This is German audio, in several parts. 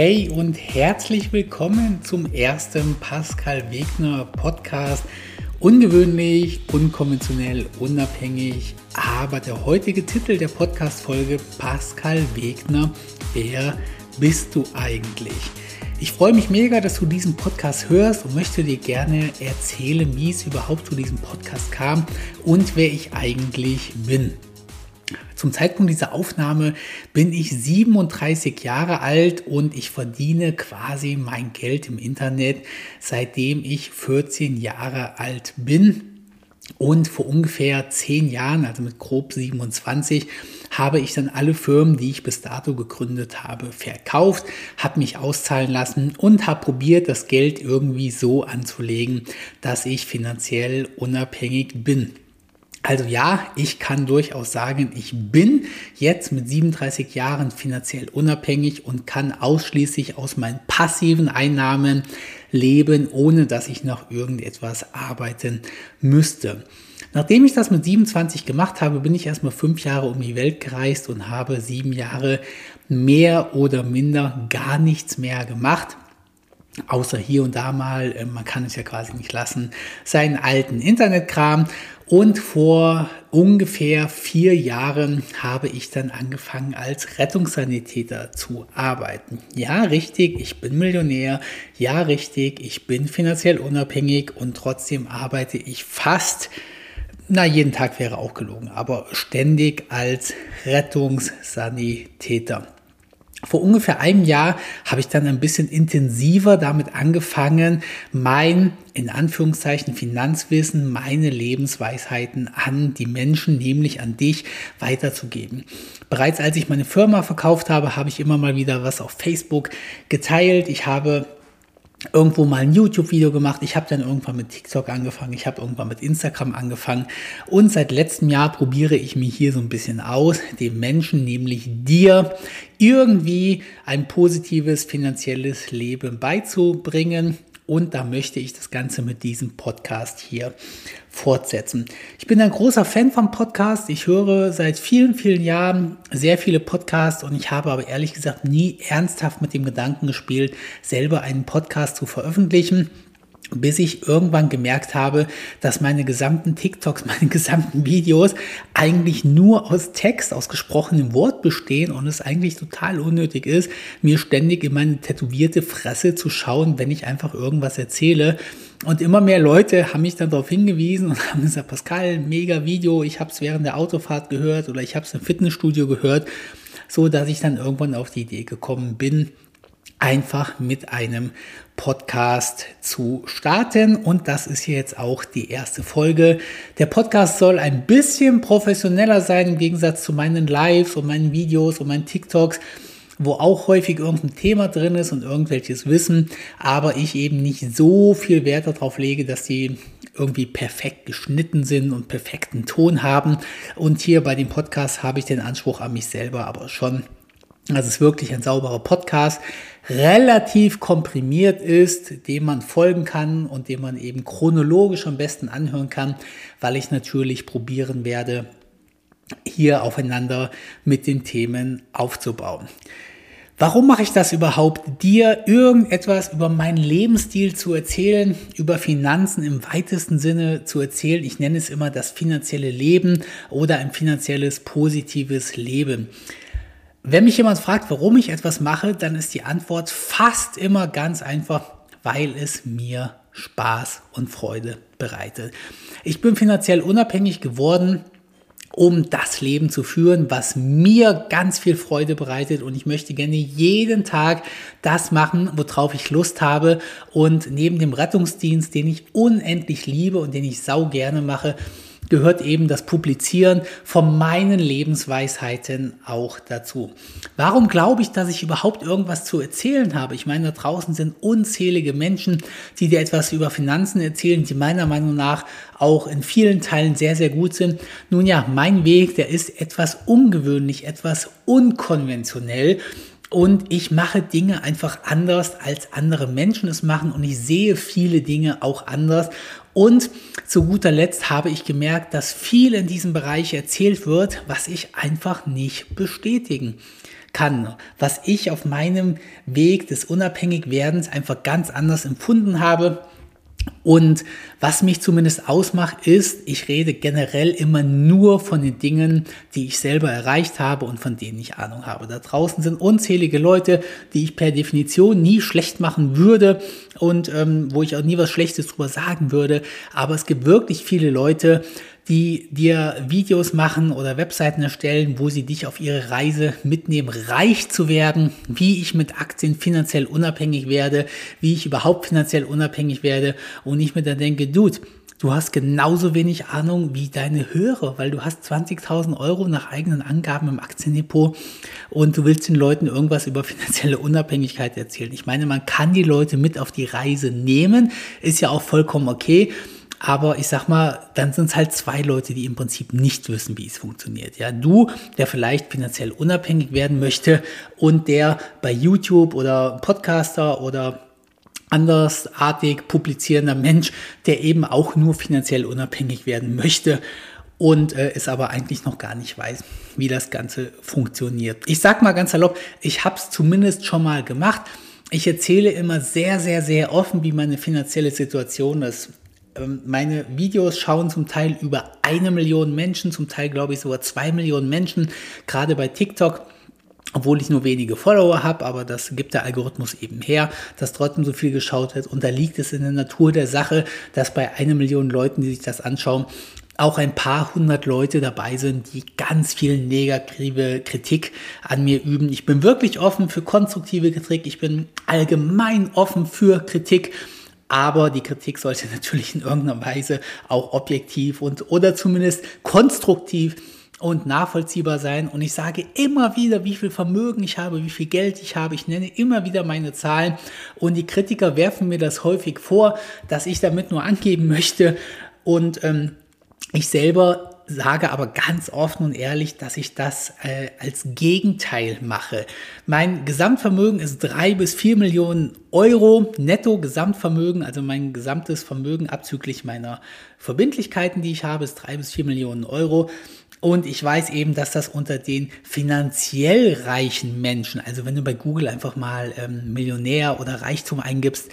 Hey und herzlich willkommen zum ersten Pascal Wegner Podcast. Ungewöhnlich, unkonventionell, unabhängig, aber der heutige Titel der Podcast-Folge Pascal Wegner, wer bist du eigentlich? Ich freue mich mega, dass du diesen Podcast hörst und möchte dir gerne erzählen, wie es überhaupt zu diesem Podcast kam und wer ich eigentlich bin. Zum Zeitpunkt dieser Aufnahme bin ich 37 Jahre alt und ich verdiene quasi mein Geld im Internet, seitdem ich 14 Jahre alt bin. Und vor ungefähr 10 Jahren, also mit grob 27, habe ich dann alle Firmen, die ich bis dato gegründet habe, verkauft, habe mich auszahlen lassen und habe probiert, das Geld irgendwie so anzulegen, dass ich finanziell unabhängig bin. Also ja, ich kann durchaus sagen, ich bin jetzt mit 37 Jahren finanziell unabhängig und kann ausschließlich aus meinen passiven Einnahmen leben, ohne dass ich noch irgendetwas arbeiten müsste. Nachdem ich das mit 27 gemacht habe, bin ich erstmal fünf Jahre um die Welt gereist und habe sieben Jahre mehr oder minder gar nichts mehr gemacht außer hier und da mal, äh, man kann es ja quasi nicht lassen, seinen alten Internetkram. Und vor ungefähr vier Jahren habe ich dann angefangen als Rettungssanitäter zu arbeiten. Ja, richtig, ich bin Millionär. Ja, richtig, ich bin finanziell unabhängig und trotzdem arbeite ich fast, na, jeden Tag wäre auch gelogen, aber ständig als Rettungssanitäter. Vor ungefähr einem Jahr habe ich dann ein bisschen intensiver damit angefangen, mein, in Anführungszeichen, Finanzwissen, meine Lebensweisheiten an die Menschen, nämlich an dich, weiterzugeben. Bereits als ich meine Firma verkauft habe, habe ich immer mal wieder was auf Facebook geteilt. Ich habe irgendwo mal ein YouTube-Video gemacht. Ich habe dann irgendwann mit TikTok angefangen. Ich habe irgendwann mit Instagram angefangen. Und seit letztem Jahr probiere ich mich hier so ein bisschen aus, dem Menschen, nämlich dir, irgendwie ein positives finanzielles Leben beizubringen. Und da möchte ich das Ganze mit diesem Podcast hier fortsetzen. Ich bin ein großer Fan vom Podcast. Ich höre seit vielen, vielen Jahren sehr viele Podcasts und ich habe aber ehrlich gesagt nie ernsthaft mit dem Gedanken gespielt, selber einen Podcast zu veröffentlichen bis ich irgendwann gemerkt habe, dass meine gesamten TikToks, meine gesamten Videos eigentlich nur aus Text, aus gesprochenem Wort bestehen und es eigentlich total unnötig ist, mir ständig in meine tätowierte Fresse zu schauen, wenn ich einfach irgendwas erzähle. Und immer mehr Leute haben mich dann darauf hingewiesen und haben gesagt, Pascal, mega Video, ich habe es während der Autofahrt gehört oder ich habe es im Fitnessstudio gehört, so dass ich dann irgendwann auf die Idee gekommen bin, einfach mit einem Podcast zu starten. Und das ist hier jetzt auch die erste Folge. Der Podcast soll ein bisschen professioneller sein im Gegensatz zu meinen Lives und meinen Videos und meinen TikToks wo auch häufig irgendein Thema drin ist und irgendwelches Wissen, aber ich eben nicht so viel Wert darauf lege, dass die irgendwie perfekt geschnitten sind und perfekten Ton haben. Und hier bei dem Podcast habe ich den Anspruch an mich selber aber schon dass es wirklich ein sauberer Podcast, relativ komprimiert ist, dem man folgen kann und dem man eben chronologisch am besten anhören kann, weil ich natürlich probieren werde, hier aufeinander mit den Themen aufzubauen. Warum mache ich das überhaupt? Dir irgendetwas über meinen Lebensstil zu erzählen, über Finanzen im weitesten Sinne zu erzählen. Ich nenne es immer das finanzielle Leben oder ein finanzielles positives Leben. Wenn mich jemand fragt, warum ich etwas mache, dann ist die Antwort fast immer ganz einfach, weil es mir Spaß und Freude bereitet. Ich bin finanziell unabhängig geworden, um das Leben zu führen, was mir ganz viel Freude bereitet. Und ich möchte gerne jeden Tag das machen, worauf ich Lust habe. Und neben dem Rettungsdienst, den ich unendlich liebe und den ich sau gerne mache, gehört eben das Publizieren von meinen Lebensweisheiten auch dazu. Warum glaube ich, dass ich überhaupt irgendwas zu erzählen habe? Ich meine, da draußen sind unzählige Menschen, die dir etwas über Finanzen erzählen, die meiner Meinung nach auch in vielen Teilen sehr, sehr gut sind. Nun ja, mein Weg, der ist etwas ungewöhnlich, etwas unkonventionell. Und ich mache Dinge einfach anders, als andere Menschen es machen. Und ich sehe viele Dinge auch anders. Und zu guter Letzt habe ich gemerkt, dass viel in diesem Bereich erzählt wird, was ich einfach nicht bestätigen kann, was ich auf meinem Weg des Unabhängigwerdens einfach ganz anders empfunden habe und was mich zumindest ausmacht, ist, ich rede generell immer nur von den Dingen, die ich selber erreicht habe und von denen ich Ahnung habe. Da draußen sind unzählige Leute, die ich per Definition nie schlecht machen würde und ähm, wo ich auch nie was Schlechtes drüber sagen würde. Aber es gibt wirklich viele Leute, die dir Videos machen oder Webseiten erstellen, wo sie dich auf ihre Reise mitnehmen, reich zu werden, wie ich mit Aktien finanziell unabhängig werde, wie ich überhaupt finanziell unabhängig werde und ich mir dann denke, Dude, du hast genauso wenig Ahnung wie deine Hörer, weil du hast 20.000 Euro nach eigenen Angaben im Aktiendepot und du willst den Leuten irgendwas über finanzielle Unabhängigkeit erzählen. Ich meine, man kann die Leute mit auf die Reise nehmen, ist ja auch vollkommen okay. Aber ich sag mal, dann sind es halt zwei Leute, die im Prinzip nicht wissen, wie es funktioniert. Ja, du, der vielleicht finanziell unabhängig werden möchte und der bei YouTube oder Podcaster oder andersartig publizierender Mensch, der eben auch nur finanziell unabhängig werden möchte und äh, es aber eigentlich noch gar nicht weiß, wie das Ganze funktioniert. Ich sag mal ganz salopp, ich habe es zumindest schon mal gemacht. Ich erzähle immer sehr, sehr, sehr offen, wie meine finanzielle Situation ist. Ähm, meine Videos schauen zum Teil über eine Million Menschen, zum Teil glaube ich sogar zwei Millionen Menschen, gerade bei TikTok obwohl ich nur wenige Follower habe, aber das gibt der Algorithmus eben her, dass trotzdem so viel geschaut wird. Und da liegt es in der Natur der Sache, dass bei einer Million Leuten, die sich das anschauen, auch ein paar hundert Leute dabei sind, die ganz viel negative Kritik an mir üben. Ich bin wirklich offen für konstruktive Kritik. Ich bin allgemein offen für Kritik aber die Kritik sollte natürlich in irgendeiner Weise auch objektiv und oder zumindest konstruktiv und nachvollziehbar sein. Und ich sage immer wieder, wie viel Vermögen ich habe, wie viel Geld ich habe. Ich nenne immer wieder meine Zahlen. Und die Kritiker werfen mir das häufig vor, dass ich damit nur angeben möchte. Und ähm, ich selber sage aber ganz offen und ehrlich, dass ich das äh, als Gegenteil mache. Mein Gesamtvermögen ist drei bis vier Millionen Euro netto Gesamtvermögen, also mein gesamtes Vermögen abzüglich meiner Verbindlichkeiten, die ich habe, ist drei bis vier Millionen Euro. Und ich weiß eben, dass das unter den finanziell reichen Menschen, also wenn du bei Google einfach mal ähm, Millionär oder Reichtum eingibst,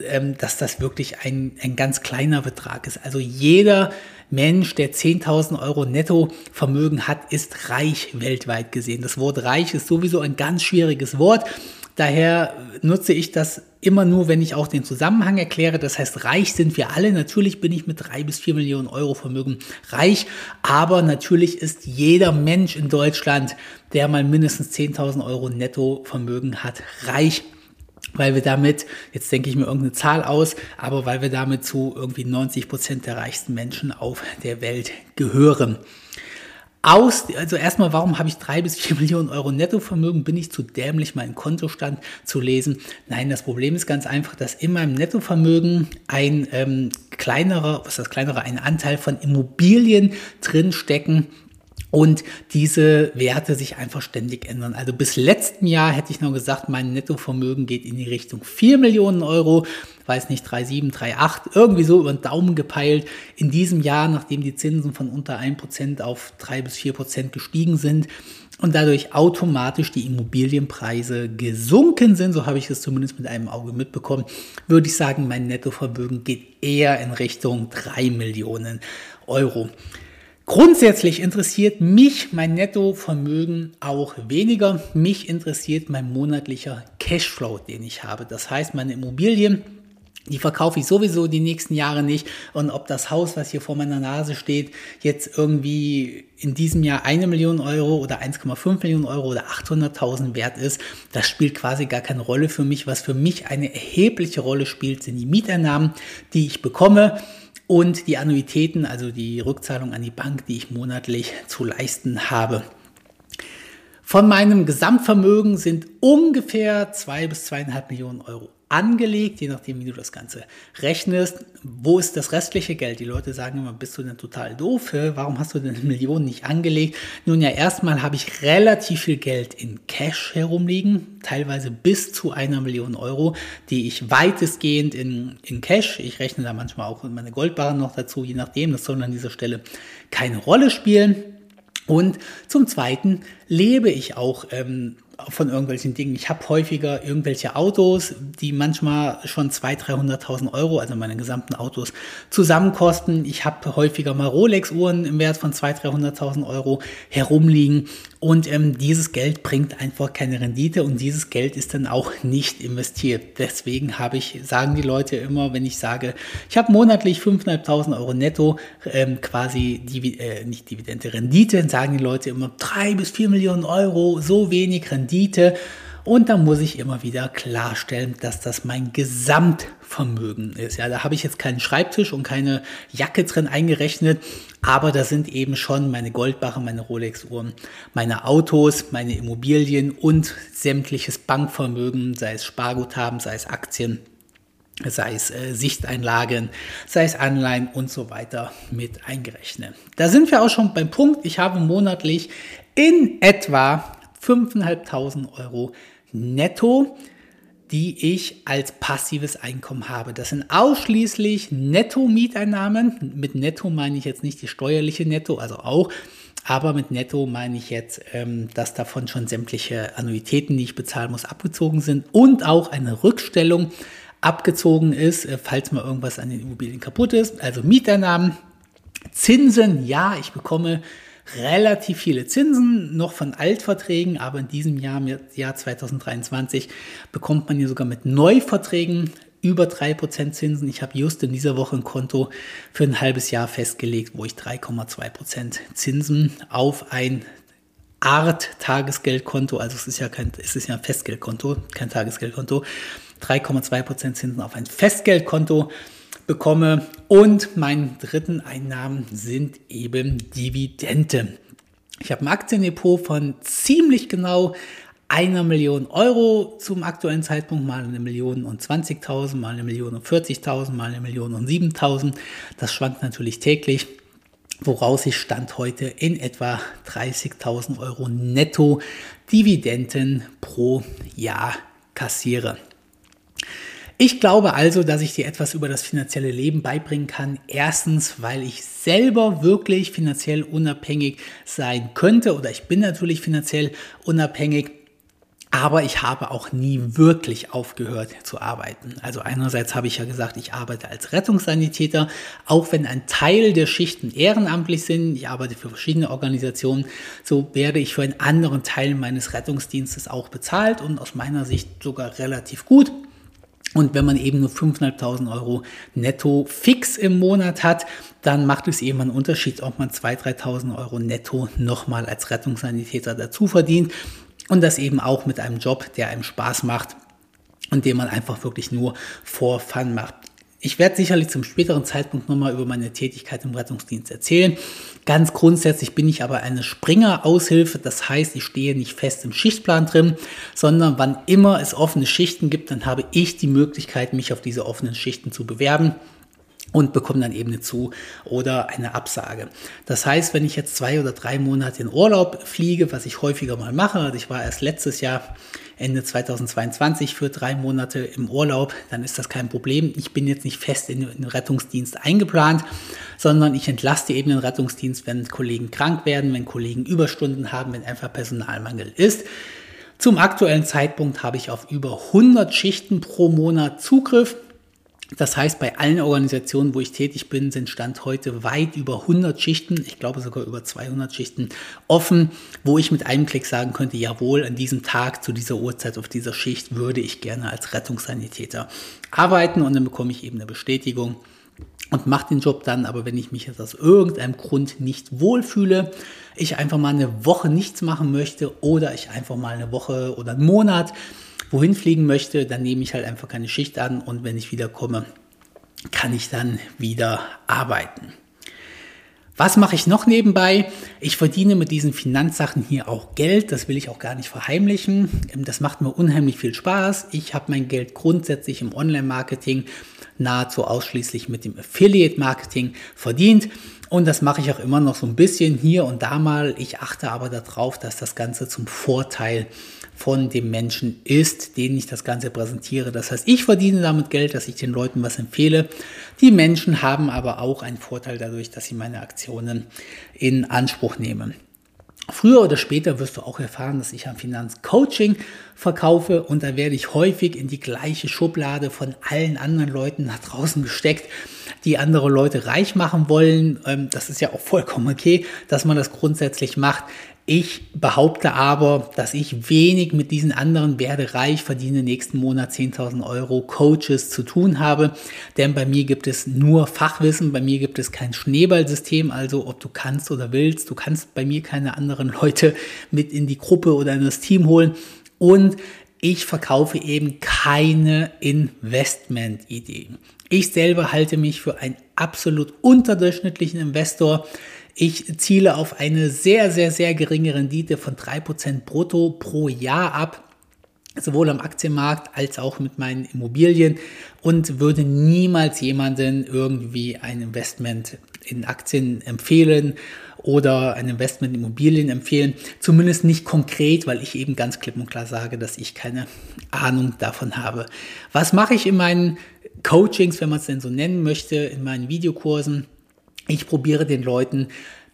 ähm, dass das wirklich ein, ein ganz kleiner Betrag ist. Also jeder Mensch, der 10.000 Euro Nettovermögen hat, ist reich weltweit gesehen. Das Wort reich ist sowieso ein ganz schwieriges Wort. Daher nutze ich das immer nur, wenn ich auch den Zusammenhang erkläre. Das heißt, reich sind wir alle. Natürlich bin ich mit drei bis vier Millionen Euro Vermögen reich. Aber natürlich ist jeder Mensch in Deutschland, der mal mindestens 10.000 Euro Nettovermögen hat, reich weil wir damit, jetzt denke ich mir irgendeine Zahl aus, aber weil wir damit zu irgendwie 90 Prozent der reichsten Menschen auf der Welt gehören. Aus, also erstmal, warum habe ich drei bis vier Millionen Euro Nettovermögen? Bin ich zu dämlich, meinen Kontostand zu lesen? Nein, das Problem ist ganz einfach, dass in meinem Nettovermögen ein ähm, kleinerer, was das kleinere, ein Anteil von Immobilien drinstecken, und diese Werte sich einfach ständig ändern. Also bis letzten Jahr hätte ich noch gesagt, mein Nettovermögen geht in die Richtung 4 Millionen Euro, weiß nicht, 3,7, 3,8, irgendwie so über den Daumen gepeilt. In diesem Jahr, nachdem die Zinsen von unter 1% auf 3 bis 4% gestiegen sind und dadurch automatisch die Immobilienpreise gesunken sind, so habe ich es zumindest mit einem Auge mitbekommen, würde ich sagen, mein Nettovermögen geht eher in Richtung 3 Millionen Euro. Grundsätzlich interessiert mich mein Nettovermögen auch weniger. Mich interessiert mein monatlicher Cashflow, den ich habe. Das heißt, meine Immobilien, die verkaufe ich sowieso die nächsten Jahre nicht. Und ob das Haus, was hier vor meiner Nase steht, jetzt irgendwie in diesem Jahr eine Million Euro oder 1,5 Millionen Euro oder 800.000 wert ist, das spielt quasi gar keine Rolle für mich. Was für mich eine erhebliche Rolle spielt, sind die Mieteinnahmen, die ich bekomme und die Annuitäten, also die Rückzahlung an die Bank, die ich monatlich zu leisten habe. Von meinem Gesamtvermögen sind ungefähr zwei bis zweieinhalb Millionen Euro angelegt, je nachdem, wie du das Ganze rechnest. Wo ist das restliche Geld? Die Leute sagen immer, bist du denn total doof? Warum hast du denn Millionen nicht angelegt? Nun ja, erstmal habe ich relativ viel Geld in Cash herumliegen, teilweise bis zu einer Million Euro, die ich weitestgehend in, in Cash, ich rechne da manchmal auch meine Goldbarren noch dazu, je nachdem, das soll an dieser Stelle keine Rolle spielen. Und zum Zweiten lebe ich auch ähm, von irgendwelchen Dingen. Ich habe häufiger irgendwelche Autos, die manchmal schon 200.000, 300.000 Euro, also meine gesamten Autos, zusammenkosten. Ich habe häufiger mal Rolex-Uhren im Wert von 200.000, 300.000 Euro herumliegen. Und ähm, dieses Geld bringt einfach keine Rendite und dieses Geld ist dann auch nicht investiert. Deswegen habe ich, sagen die Leute immer, wenn ich sage, ich habe monatlich 5.500 Euro netto, ähm, quasi Divi äh, nicht Dividende, Rendite, sagen die Leute immer drei bis vier Millionen Euro, so wenig Rendite. Und da muss ich immer wieder klarstellen, dass das mein Gesamtvermögen ist. Ja, da habe ich jetzt keinen Schreibtisch und keine Jacke drin eingerechnet, aber da sind eben schon meine Goldbarren, meine Rolex-Uhren, meine Autos, meine Immobilien und sämtliches Bankvermögen, sei es Sparguthaben, sei es Aktien, sei es äh, Sichteinlagen, sei es Anleihen und so weiter mit eingerechnet. Da sind wir auch schon beim Punkt, ich habe monatlich in etwa 5.500 Euro netto, die ich als passives Einkommen habe. Das sind ausschließlich Netto-Mieteinnahmen. Mit Netto meine ich jetzt nicht die steuerliche Netto, also auch, aber mit Netto meine ich jetzt, ähm, dass davon schon sämtliche Annuitäten, die ich bezahlen muss, abgezogen sind und auch eine Rückstellung abgezogen ist, äh, falls mal irgendwas an den Immobilien kaputt ist. Also Mieteinnahmen, Zinsen, ja, ich bekomme relativ viele Zinsen, noch von Altverträgen, aber in diesem Jahr, im Jahr 2023, bekommt man hier sogar mit Neuverträgen über 3% Zinsen. Ich habe just in dieser Woche ein Konto für ein halbes Jahr festgelegt, wo ich 3,2% Zinsen auf ein Art Tagesgeldkonto, also es ist ja kein, es ist ja ein Festgeldkonto, kein Tagesgeldkonto, 3,2% Zinsen auf ein Festgeldkonto bekomme. Und mein dritten Einnahmen sind eben Dividende. Ich habe ein Aktiendepot von ziemlich genau einer Million Euro zum aktuellen Zeitpunkt, mal eine Million und 20.000, mal eine Million und 40.000, mal eine Million und 7.000. Das schwankt natürlich täglich, woraus ich Stand heute in etwa 30.000 Euro netto Dividenden pro Jahr kassiere. Ich glaube also, dass ich dir etwas über das finanzielle Leben beibringen kann. Erstens, weil ich selber wirklich finanziell unabhängig sein könnte oder ich bin natürlich finanziell unabhängig. Aber ich habe auch nie wirklich aufgehört zu arbeiten. Also einerseits habe ich ja gesagt, ich arbeite als Rettungssanitäter, auch wenn ein Teil der Schichten ehrenamtlich sind. Ich arbeite für verschiedene Organisationen. So werde ich für einen anderen Teil meines Rettungsdienstes auch bezahlt und aus meiner Sicht sogar relativ gut. Und wenn man eben nur 5.500 Euro netto fix im Monat hat, dann macht es eben einen Unterschied, ob man 2.000, 3.000 Euro netto nochmal als Rettungssanitäter dazu verdient. Und das eben auch mit einem Job, der einem Spaß macht und den man einfach wirklich nur vor Fun macht. Ich werde sicherlich zum späteren Zeitpunkt nochmal über meine Tätigkeit im Rettungsdienst erzählen. Ganz grundsätzlich bin ich aber eine Springer-Aushilfe. Das heißt, ich stehe nicht fest im Schichtplan drin, sondern wann immer es offene Schichten gibt, dann habe ich die Möglichkeit, mich auf diese offenen Schichten zu bewerben und bekomme dann eben eine Zu- oder eine Absage. Das heißt, wenn ich jetzt zwei oder drei Monate in Urlaub fliege, was ich häufiger mal mache, also ich war erst letztes Jahr Ende 2022 für drei Monate im Urlaub, dann ist das kein Problem. Ich bin jetzt nicht fest in den Rettungsdienst eingeplant, sondern ich entlaste eben den Rettungsdienst, wenn Kollegen krank werden, wenn Kollegen Überstunden haben, wenn einfach Personalmangel ist. Zum aktuellen Zeitpunkt habe ich auf über 100 Schichten pro Monat Zugriff. Das heißt, bei allen Organisationen, wo ich tätig bin, sind Stand heute weit über 100 Schichten, ich glaube sogar über 200 Schichten offen, wo ich mit einem Klick sagen könnte, jawohl, an diesem Tag, zu dieser Uhrzeit, auf dieser Schicht würde ich gerne als Rettungssanitäter arbeiten und dann bekomme ich eben eine Bestätigung und mache den Job dann, aber wenn ich mich jetzt aus irgendeinem Grund nicht wohlfühle, ich einfach mal eine Woche nichts machen möchte oder ich einfach mal eine Woche oder einen Monat wohin fliegen möchte, dann nehme ich halt einfach keine Schicht an und wenn ich wiederkomme, kann ich dann wieder arbeiten. Was mache ich noch nebenbei? Ich verdiene mit diesen Finanzsachen hier auch Geld. Das will ich auch gar nicht verheimlichen. Ähm, das macht mir unheimlich viel Spaß. Ich habe mein Geld grundsätzlich im Online-Marketing nahezu ausschließlich mit dem Affiliate-Marketing verdient. Und das mache ich auch immer noch so ein bisschen hier und da mal. Ich achte aber darauf, dass das Ganze zum Vorteil von dem Menschen ist, den ich das Ganze präsentiere. Das heißt, ich verdiene damit Geld, dass ich den Leuten was empfehle. Die Menschen haben aber auch einen Vorteil dadurch, dass sie meine Aktionen in Anspruch nehmen. Früher oder später wirst du auch erfahren, dass ich ein Finanzcoaching verkaufe und da werde ich häufig in die gleiche Schublade von allen anderen Leuten nach draußen gesteckt, die andere Leute reich machen wollen. Ähm, das ist ja auch vollkommen okay, dass man das grundsätzlich macht. Ich behaupte aber, dass ich wenig mit diesen anderen werde reich, verdiene nächsten Monat 10.000 Euro Coaches zu tun habe. Denn bei mir gibt es nur Fachwissen, bei mir gibt es kein Schneeballsystem. Also ob du kannst oder willst, du kannst bei mir keine anderen Leute mit in die Gruppe oder in das Team holen. Und ich verkaufe eben keine Investmentideen. Ich selber halte mich für einen absolut unterdurchschnittlichen Investor. Ich ziele auf eine sehr, sehr, sehr geringe Rendite von 3% brutto pro Jahr ab, sowohl am Aktienmarkt als auch mit meinen Immobilien und würde niemals jemanden irgendwie ein Investment in Aktien empfehlen oder ein Investment in Immobilien empfehlen. Zumindest nicht konkret, weil ich eben ganz klipp und klar sage, dass ich keine Ahnung davon habe. Was mache ich in meinen Coachings, wenn man es denn so nennen möchte, in meinen Videokursen? Ich probiere den Leuten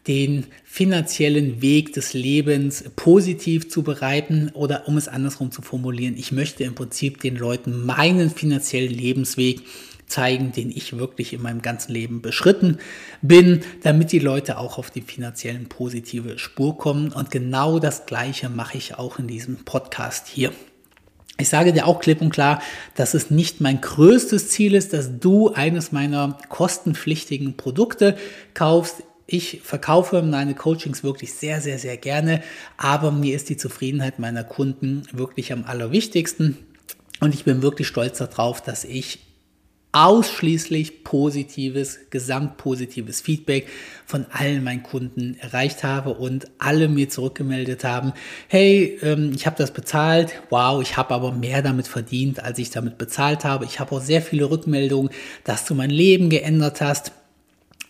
den finanziellen Weg des Lebens positiv zu bereiten oder um es andersrum zu formulieren, ich möchte im Prinzip den Leuten meinen finanziellen Lebensweg zeigen, den ich wirklich in meinem ganzen Leben beschritten bin, damit die Leute auch auf die finanziellen positive Spur kommen. Und genau das Gleiche mache ich auch in diesem Podcast hier. Ich sage dir auch klipp und klar, dass es nicht mein größtes Ziel ist, dass du eines meiner kostenpflichtigen Produkte kaufst. Ich verkaufe meine Coachings wirklich sehr, sehr, sehr gerne, aber mir ist die Zufriedenheit meiner Kunden wirklich am allerwichtigsten. Und ich bin wirklich stolz darauf, dass ich ausschließlich positives, gesamtpositives Feedback von allen meinen Kunden erreicht habe und alle mir zurückgemeldet haben, hey, ähm, ich habe das bezahlt, wow, ich habe aber mehr damit verdient, als ich damit bezahlt habe. Ich habe auch sehr viele Rückmeldungen, dass du mein Leben geändert hast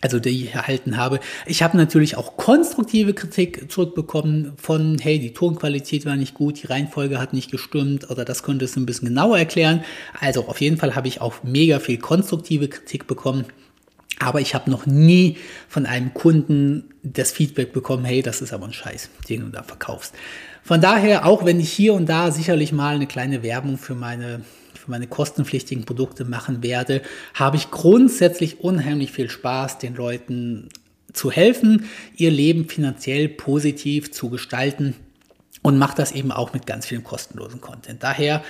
also die ich erhalten habe. Ich habe natürlich auch konstruktive Kritik zurückbekommen von, hey, die Tonqualität war nicht gut, die Reihenfolge hat nicht gestimmt oder das könnte es ein bisschen genauer erklären. Also auf jeden Fall habe ich auch mega viel konstruktive Kritik bekommen. Aber ich habe noch nie von einem Kunden das Feedback bekommen, hey, das ist aber ein Scheiß, den du da verkaufst. Von daher, auch wenn ich hier und da sicherlich mal eine kleine Werbung für meine für meine kostenpflichtigen Produkte machen werde, habe ich grundsätzlich unheimlich viel Spaß, den Leuten zu helfen, ihr Leben finanziell positiv zu gestalten und mache das eben auch mit ganz vielen kostenlosen Content. Daher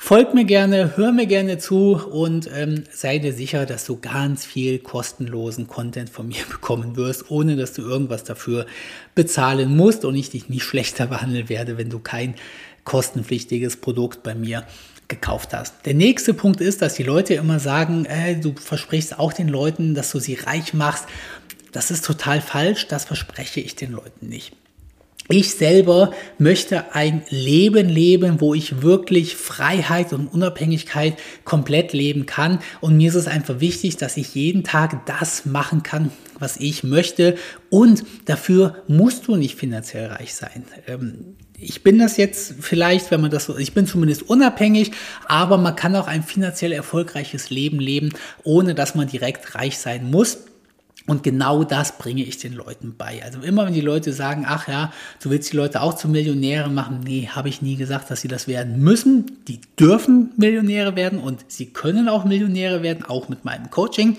folgt mir gerne, hör mir gerne zu und ähm, sei dir sicher, dass du ganz viel kostenlosen Content von mir bekommen wirst, ohne dass du irgendwas dafür bezahlen musst und ich dich nicht schlechter behandeln werde, wenn du kein kostenpflichtiges Produkt bei mir gekauft hast. Der nächste Punkt ist, dass die Leute immer sagen, äh, du versprichst auch den Leuten, dass du sie reich machst. Das ist total falsch, das verspreche ich den Leuten nicht. Ich selber möchte ein Leben leben, wo ich wirklich Freiheit und Unabhängigkeit komplett leben kann. Und mir ist es einfach wichtig, dass ich jeden Tag das machen kann, was ich möchte. Und dafür musst du nicht finanziell reich sein. Ähm, ich bin das jetzt vielleicht, wenn man das so, ich bin zumindest unabhängig, aber man kann auch ein finanziell erfolgreiches Leben leben, ohne dass man direkt reich sein muss. Und genau das bringe ich den Leuten bei. Also immer wenn die Leute sagen, ach ja, du willst die Leute auch zu Millionären machen, nee, habe ich nie gesagt, dass sie das werden müssen. Die dürfen Millionäre werden und sie können auch Millionäre werden, auch mit meinem Coaching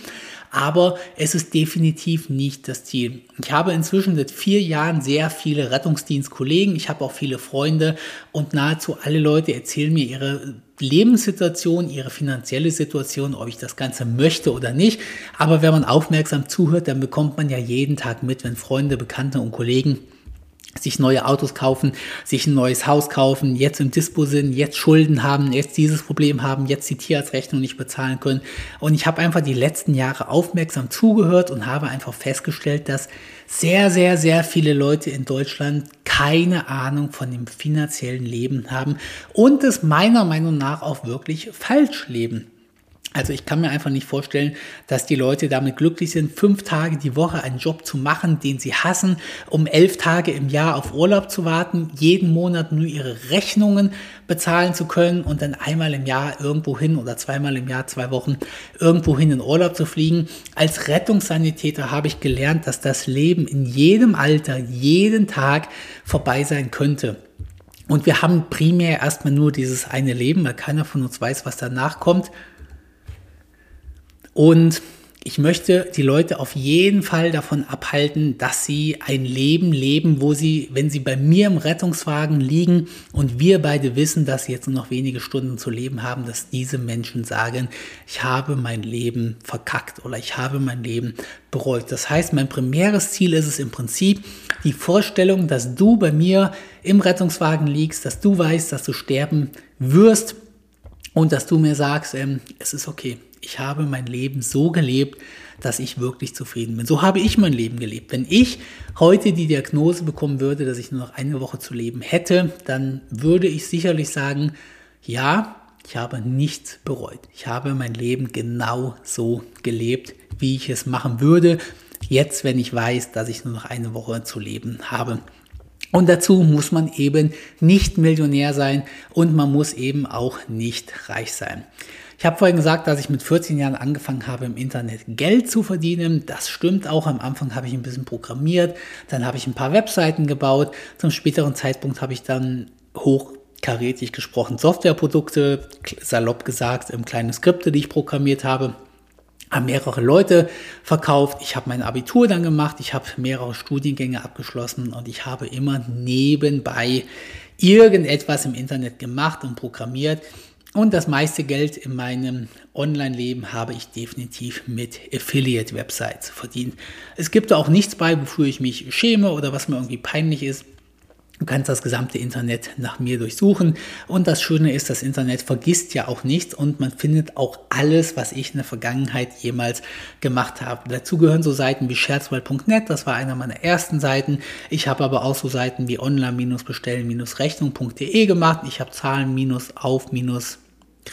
aber es ist definitiv nicht das Ziel. Ich habe inzwischen seit vier Jahren sehr viele Rettungsdienstkollegen, ich habe auch viele Freunde und nahezu alle Leute erzählen mir ihre Lebenssituation, ihre finanzielle Situation, ob ich das Ganze möchte oder nicht. Aber wenn man aufmerksam zuhört, dann bekommt man ja jeden Tag mit, wenn Freunde, Bekannte und Kollegen sich neue Autos kaufen, sich ein neues Haus kaufen, jetzt im Dispo sind, jetzt Schulden haben, jetzt dieses Problem haben, jetzt die Tierarztrechnung nicht bezahlen können. Und ich habe einfach die letzten Jahre aufmerksam zugehört und habe einfach festgestellt, dass sehr, sehr, sehr viele Leute in Deutschland keine Ahnung von dem finanziellen Leben haben und es meiner Meinung nach auch wirklich falsch leben. Also ich kann mir einfach nicht vorstellen, dass die Leute damit glücklich sind, fünf Tage die Woche einen Job zu machen, den sie hassen, um elf Tage im Jahr auf Urlaub zu warten, jeden Monat nur ihre Rechnungen bezahlen zu können und dann einmal im Jahr irgendwo hin oder zweimal im Jahr, zwei Wochen irgendwo hin in Urlaub zu fliegen. Als Rettungssanitäter habe ich gelernt, dass das Leben in jedem Alter, jeden Tag vorbei sein könnte. Und wir haben primär erstmal nur dieses eine Leben, weil keiner von uns weiß, was danach kommt. Und ich möchte die Leute auf jeden Fall davon abhalten, dass sie ein Leben leben, wo sie, wenn sie bei mir im Rettungswagen liegen und wir beide wissen, dass sie jetzt nur noch wenige Stunden zu leben haben, dass diese Menschen sagen, ich habe mein Leben verkackt oder ich habe mein Leben bereut. Das heißt, mein primäres Ziel ist es im Prinzip die Vorstellung, dass du bei mir im Rettungswagen liegst, dass du weißt, dass du sterben wirst und dass du mir sagst, ähm, es ist okay ich habe mein Leben so gelebt, dass ich wirklich zufrieden bin. So habe ich mein Leben gelebt. Wenn ich heute die Diagnose bekommen würde, dass ich nur noch eine Woche zu leben hätte, dann würde ich sicherlich sagen, ja, ich habe nichts bereut. Ich habe mein Leben genau so gelebt, wie ich es machen würde, jetzt, wenn ich weiß, dass ich nur noch eine Woche zu leben habe. Und dazu muss man eben nicht Millionär sein und man muss eben auch nicht reich sein. Ich habe vorhin gesagt, dass ich mit 14 Jahren angefangen habe, im Internet Geld zu verdienen. Das stimmt auch. Am Anfang habe ich ein bisschen programmiert, dann habe ich ein paar Webseiten gebaut. Zum späteren Zeitpunkt habe ich dann hochkarätig gesprochen Softwareprodukte, salopp gesagt, kleine Skripte, die ich programmiert habe haben mehrere Leute verkauft. Ich habe mein Abitur dann gemacht, ich habe mehrere Studiengänge abgeschlossen und ich habe immer nebenbei irgendetwas im Internet gemacht und programmiert. Und das meiste Geld in meinem Online-Leben habe ich definitiv mit Affiliate-Websites verdient. Es gibt auch nichts bei, wofür ich mich schäme oder was mir irgendwie peinlich ist. Du kannst das gesamte Internet nach mir durchsuchen. Und das Schöne ist, das Internet vergisst ja auch nichts und man findet auch alles, was ich in der Vergangenheit jemals gemacht habe. Dazu gehören so Seiten wie scherzwald.net, das war einer meiner ersten Seiten. Ich habe aber auch so Seiten wie online-bestellen-rechnung.de gemacht. Ich habe Zahlen-auf-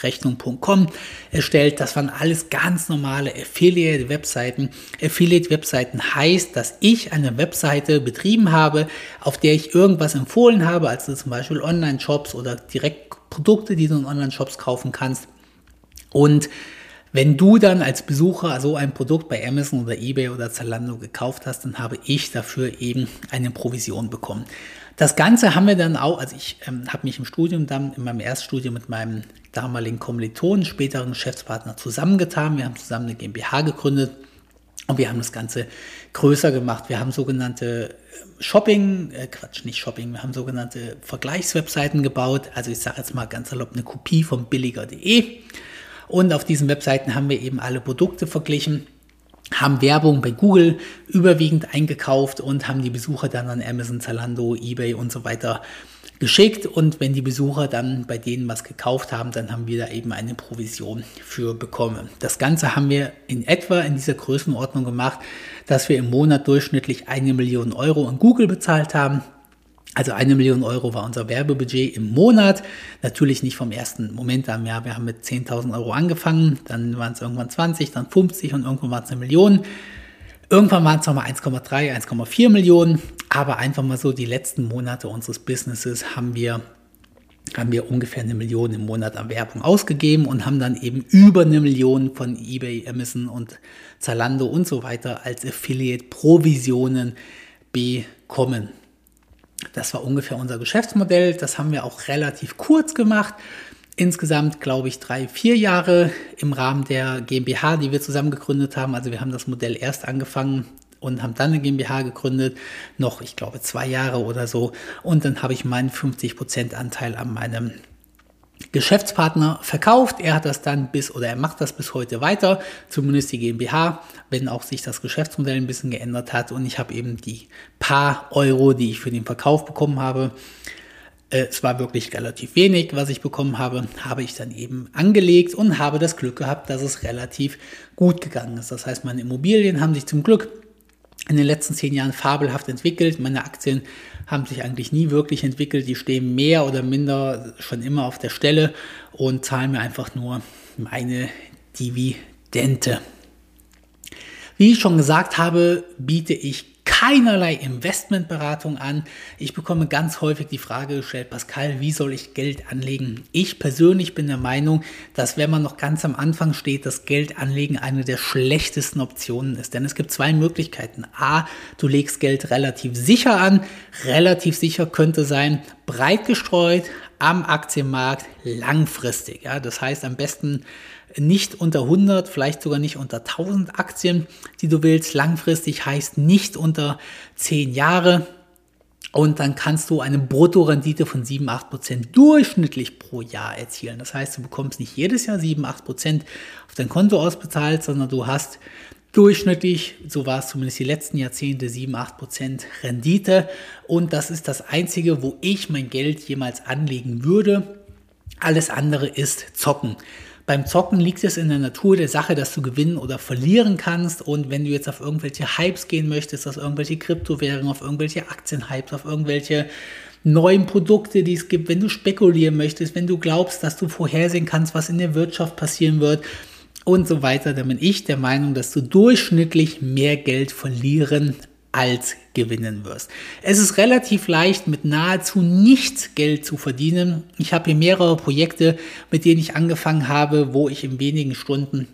Rechnung.com erstellt. Das waren alles ganz normale Affiliate-Webseiten. Affiliate-Webseiten heißt, dass ich eine Webseite betrieben habe, auf der ich irgendwas empfohlen habe, also zum Beispiel Online-Shops oder direkt Produkte, die du in Online-Shops kaufen kannst. Und wenn du dann als Besucher so ein Produkt bei Amazon oder eBay oder Zalando gekauft hast, dann habe ich dafür eben eine Provision bekommen. Das Ganze haben wir dann auch, also ich ähm, habe mich im Studium dann, in meinem Erststudium mit meinem damaligen Kommilitonen, späteren Geschäftspartner zusammengetan. Wir haben zusammen eine GmbH gegründet und wir haben das Ganze größer gemacht. Wir haben sogenannte äh, Shopping, äh Quatsch, nicht Shopping, wir haben sogenannte Vergleichswebseiten gebaut. Also ich sage jetzt mal ganz erlaubt eine Kopie von billiger.de. Und auf diesen Webseiten haben wir eben alle Produkte verglichen haben Werbung bei Google überwiegend eingekauft und haben die Besucher dann an Amazon, Zalando, eBay und so weiter geschickt. Und wenn die Besucher dann bei denen was gekauft haben, dann haben wir da eben eine Provision für bekommen. Das Ganze haben wir in etwa in dieser Größenordnung gemacht, dass wir im Monat durchschnittlich eine Million Euro an Google bezahlt haben. Also eine Million Euro war unser Werbebudget im Monat. Natürlich nicht vom ersten Moment an. Ja, wir haben mit 10.000 Euro angefangen, dann waren es irgendwann 20, dann 50 und irgendwann waren es eine Million. Irgendwann waren es nochmal 1,3, 1,4 Millionen. Aber einfach mal so die letzten Monate unseres Businesses haben wir haben wir ungefähr eine Million im Monat an Werbung ausgegeben und haben dann eben über eine Million von eBay, Amazon und Zalando und so weiter als Affiliate-Provisionen bekommen. Das war ungefähr unser Geschäftsmodell. Das haben wir auch relativ kurz gemacht. Insgesamt, glaube ich, drei, vier Jahre im Rahmen der GmbH, die wir zusammen gegründet haben. Also wir haben das Modell erst angefangen und haben dann eine GmbH gegründet, noch, ich glaube, zwei Jahre oder so. Und dann habe ich meinen 50% Anteil an meinem Geschäftspartner verkauft. Er hat das dann bis oder er macht das bis heute weiter, zumindest die GmbH, wenn auch sich das Geschäftsmodell ein bisschen geändert hat. Und ich habe eben die paar Euro, die ich für den Verkauf bekommen habe, äh, es war wirklich relativ wenig, was ich bekommen habe, habe ich dann eben angelegt und habe das Glück gehabt, dass es relativ gut gegangen ist. Das heißt, meine Immobilien haben sich zum Glück in den letzten zehn Jahren fabelhaft entwickelt. Meine Aktien haben sich eigentlich nie wirklich entwickelt. Die stehen mehr oder minder schon immer auf der Stelle und zahlen mir einfach nur meine Dividende. Wie ich schon gesagt habe, biete ich keinerlei Investmentberatung an. Ich bekomme ganz häufig die Frage gestellt, Pascal, wie soll ich Geld anlegen? Ich persönlich bin der Meinung, dass wenn man noch ganz am Anfang steht, das Geld anlegen eine der schlechtesten Optionen ist. Denn es gibt zwei Möglichkeiten. A, du legst Geld relativ sicher an. Relativ sicher könnte sein, breit gestreut am Aktienmarkt langfristig. Ja, das heißt am besten nicht unter 100, vielleicht sogar nicht unter 1000 Aktien, die du willst. Langfristig heißt nicht unter 10 Jahre. Und dann kannst du eine Bruttorendite von 7, 8 Prozent durchschnittlich pro Jahr erzielen. Das heißt, du bekommst nicht jedes Jahr 7, 8 Prozent auf dein Konto ausbezahlt, sondern du hast durchschnittlich, so war es zumindest die letzten Jahrzehnte, 7, 8 Prozent Rendite. Und das ist das Einzige, wo ich mein Geld jemals anlegen würde. Alles andere ist Zocken. Beim Zocken liegt es in der Natur der Sache, dass du gewinnen oder verlieren kannst. Und wenn du jetzt auf irgendwelche Hypes gehen möchtest, auf irgendwelche Kryptowährungen, auf irgendwelche Aktienhypes, auf irgendwelche neuen Produkte, die es gibt, wenn du spekulieren möchtest, wenn du glaubst, dass du vorhersehen kannst, was in der Wirtschaft passieren wird und so weiter, dann bin ich der Meinung, dass du durchschnittlich mehr Geld verlieren als gewinnen wirst. Es ist relativ leicht, mit nahezu nichts Geld zu verdienen. Ich habe hier mehrere Projekte, mit denen ich angefangen habe, wo ich in wenigen Stunden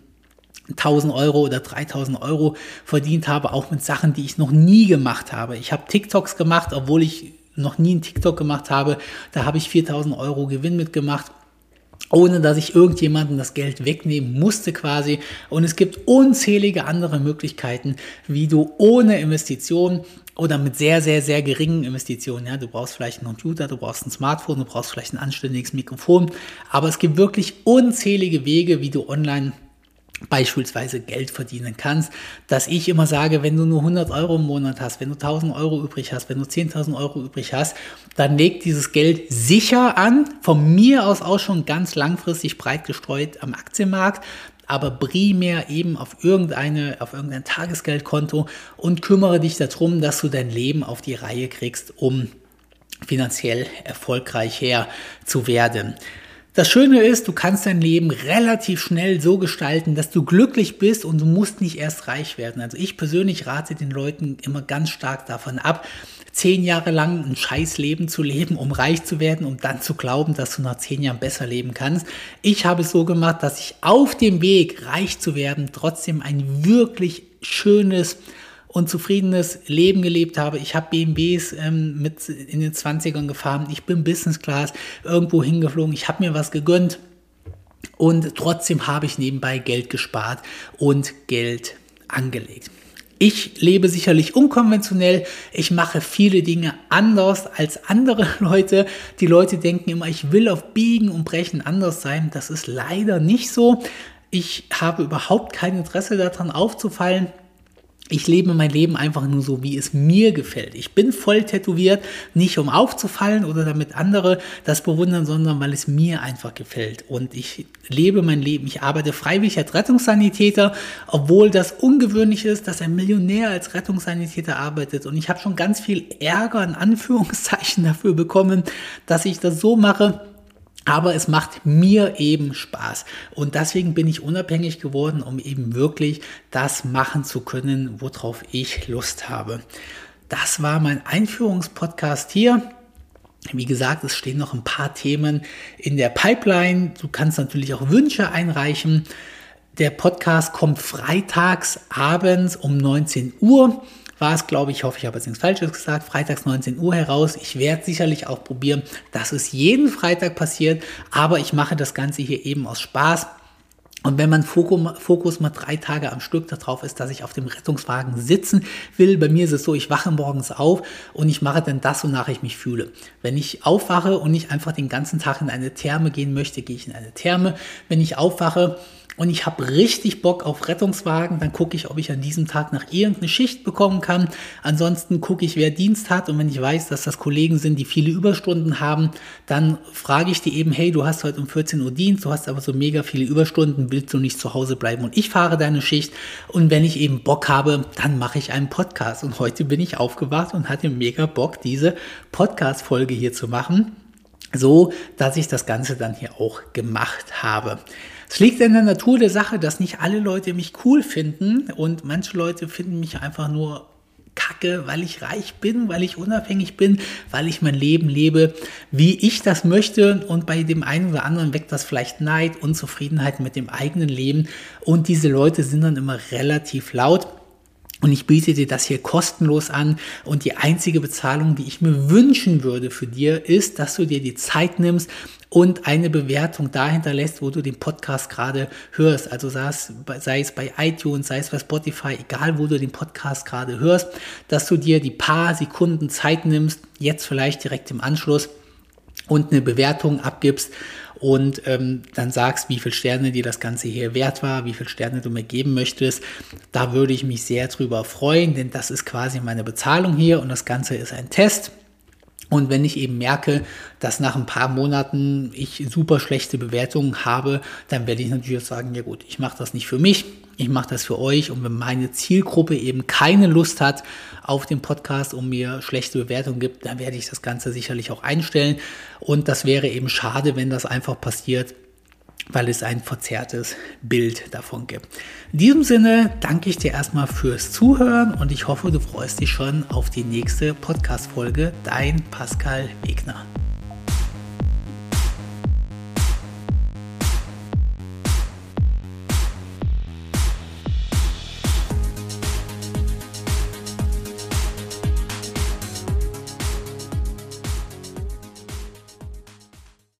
1000 Euro oder 3000 Euro verdient habe, auch mit Sachen, die ich noch nie gemacht habe. Ich habe TikToks gemacht, obwohl ich noch nie einen TikTok gemacht habe. Da habe ich 4000 Euro Gewinn mitgemacht ohne dass ich irgendjemanden das Geld wegnehmen musste quasi. Und es gibt unzählige andere Möglichkeiten, wie du ohne Investitionen oder mit sehr, sehr, sehr geringen Investitionen, ja, du brauchst vielleicht einen Computer, du brauchst ein Smartphone, du brauchst vielleicht ein anständiges Mikrofon, aber es gibt wirklich unzählige Wege, wie du online beispielsweise Geld verdienen kannst, dass ich immer sage, wenn du nur 100 Euro im Monat hast, wenn du 1000 Euro übrig hast, wenn du 10.000 Euro übrig hast, dann leg dieses Geld sicher an, von mir aus auch schon ganz langfristig breit gestreut am Aktienmarkt, aber primär eben auf irgendeine, auf irgendein Tagesgeldkonto und kümmere dich darum, dass du dein Leben auf die Reihe kriegst, um finanziell erfolgreich her zu werden. Das Schöne ist, du kannst dein Leben relativ schnell so gestalten, dass du glücklich bist und du musst nicht erst reich werden. Also ich persönlich rate den Leuten immer ganz stark davon ab, zehn Jahre lang ein scheiß Leben zu leben, um reich zu werden, um dann zu glauben, dass du nach zehn Jahren besser leben kannst. Ich habe es so gemacht, dass ich auf dem Weg, reich zu werden, trotzdem ein wirklich schönes, und zufriedenes Leben gelebt habe. Ich habe BMWs ähm, mit in den 20ern gefahren. Ich bin Business Class irgendwo hingeflogen. Ich habe mir was gegönnt. Und trotzdem habe ich nebenbei Geld gespart und Geld angelegt. Ich lebe sicherlich unkonventionell. Ich mache viele Dinge anders als andere Leute. Die Leute denken immer, ich will auf Biegen und Brechen anders sein. Das ist leider nicht so. Ich habe überhaupt kein Interesse daran aufzufallen ich lebe mein Leben einfach nur so, wie es mir gefällt. Ich bin voll tätowiert, nicht um aufzufallen oder damit andere das bewundern, sondern weil es mir einfach gefällt. Und ich lebe mein Leben. Ich arbeite freiwillig als Rettungssanitäter, obwohl das ungewöhnlich ist, dass ein Millionär als Rettungssanitäter arbeitet. Und ich habe schon ganz viel Ärger in Anführungszeichen dafür bekommen, dass ich das so mache aber es macht mir eben Spaß. Und deswegen bin ich unabhängig geworden, um eben wirklich das machen zu können, worauf ich Lust habe. Das war mein Einführungspodcast hier. Wie gesagt, es stehen noch ein paar Themen in der Pipeline. Du kannst natürlich auch Wünsche einreichen. Der Podcast kommt freitags abends um 19 Uhr war es, glaube ich, hoffe, ich habe jetzt nichts Falsches gesagt, freitags 19 Uhr heraus. Ich werde sicherlich auch probieren, dass es jeden Freitag passiert, aber ich mache das Ganze hier eben aus Spaß. Und wenn mein Fokus mal drei Tage am Stück darauf ist, dass ich auf dem Rettungswagen sitzen will, bei mir ist es so, ich wache morgens auf und ich mache dann das, wonach ich mich fühle. Wenn ich aufwache und nicht einfach den ganzen Tag in eine Therme gehen möchte, gehe ich in eine Therme. Wenn ich aufwache und ich habe richtig Bock auf Rettungswagen, dann gucke ich, ob ich an diesem Tag noch irgendeine Schicht bekommen kann. Ansonsten gucke ich, wer Dienst hat und wenn ich weiß, dass das Kollegen sind, die viele Überstunden haben, dann frage ich die eben, hey, du hast heute um 14 Uhr Dienst, du hast aber so mega viele Überstunden, willst du nicht zu Hause bleiben und ich fahre deine Schicht und wenn ich eben Bock habe, dann mache ich einen Podcast und heute bin ich aufgewacht und hatte mega Bock, diese Podcast-Folge hier zu machen. so, dass ich das Ganze dann hier auch gemacht habe. Es liegt in der Natur der Sache, dass nicht alle Leute mich cool finden und manche Leute finden mich einfach nur kacke, weil ich reich bin, weil ich unabhängig bin, weil ich mein Leben lebe, wie ich das möchte. Und bei dem einen oder anderen weckt das vielleicht Neid, Unzufriedenheit mit dem eigenen Leben. Und diese Leute sind dann immer relativ laut. Und ich biete dir das hier kostenlos an. Und die einzige Bezahlung, die ich mir wünschen würde für dir, ist, dass du dir die Zeit nimmst und eine Bewertung dahinter lässt, wo du den Podcast gerade hörst. Also sei es, sei es bei iTunes, sei es bei Spotify, egal wo du den Podcast gerade hörst, dass du dir die paar Sekunden Zeit nimmst, jetzt vielleicht direkt im Anschluss und eine Bewertung abgibst und ähm, dann sagst, wie viele Sterne dir das Ganze hier wert war, wie viele Sterne du mir geben möchtest. Da würde ich mich sehr drüber freuen, denn das ist quasi meine Bezahlung hier und das Ganze ist ein Test. Und wenn ich eben merke, dass nach ein paar Monaten ich super schlechte Bewertungen habe, dann werde ich natürlich sagen, ja gut, ich mache das nicht für mich, ich mache das für euch. Und wenn meine Zielgruppe eben keine Lust hat auf den Podcast und mir schlechte Bewertungen gibt, dann werde ich das Ganze sicherlich auch einstellen. Und das wäre eben schade, wenn das einfach passiert, weil es ein verzerrtes Bild davon gibt. In diesem Sinne danke ich dir erstmal fürs Zuhören und ich hoffe, du freust dich schon auf die nächste Podcast-Folge. Dein Pascal Wegner.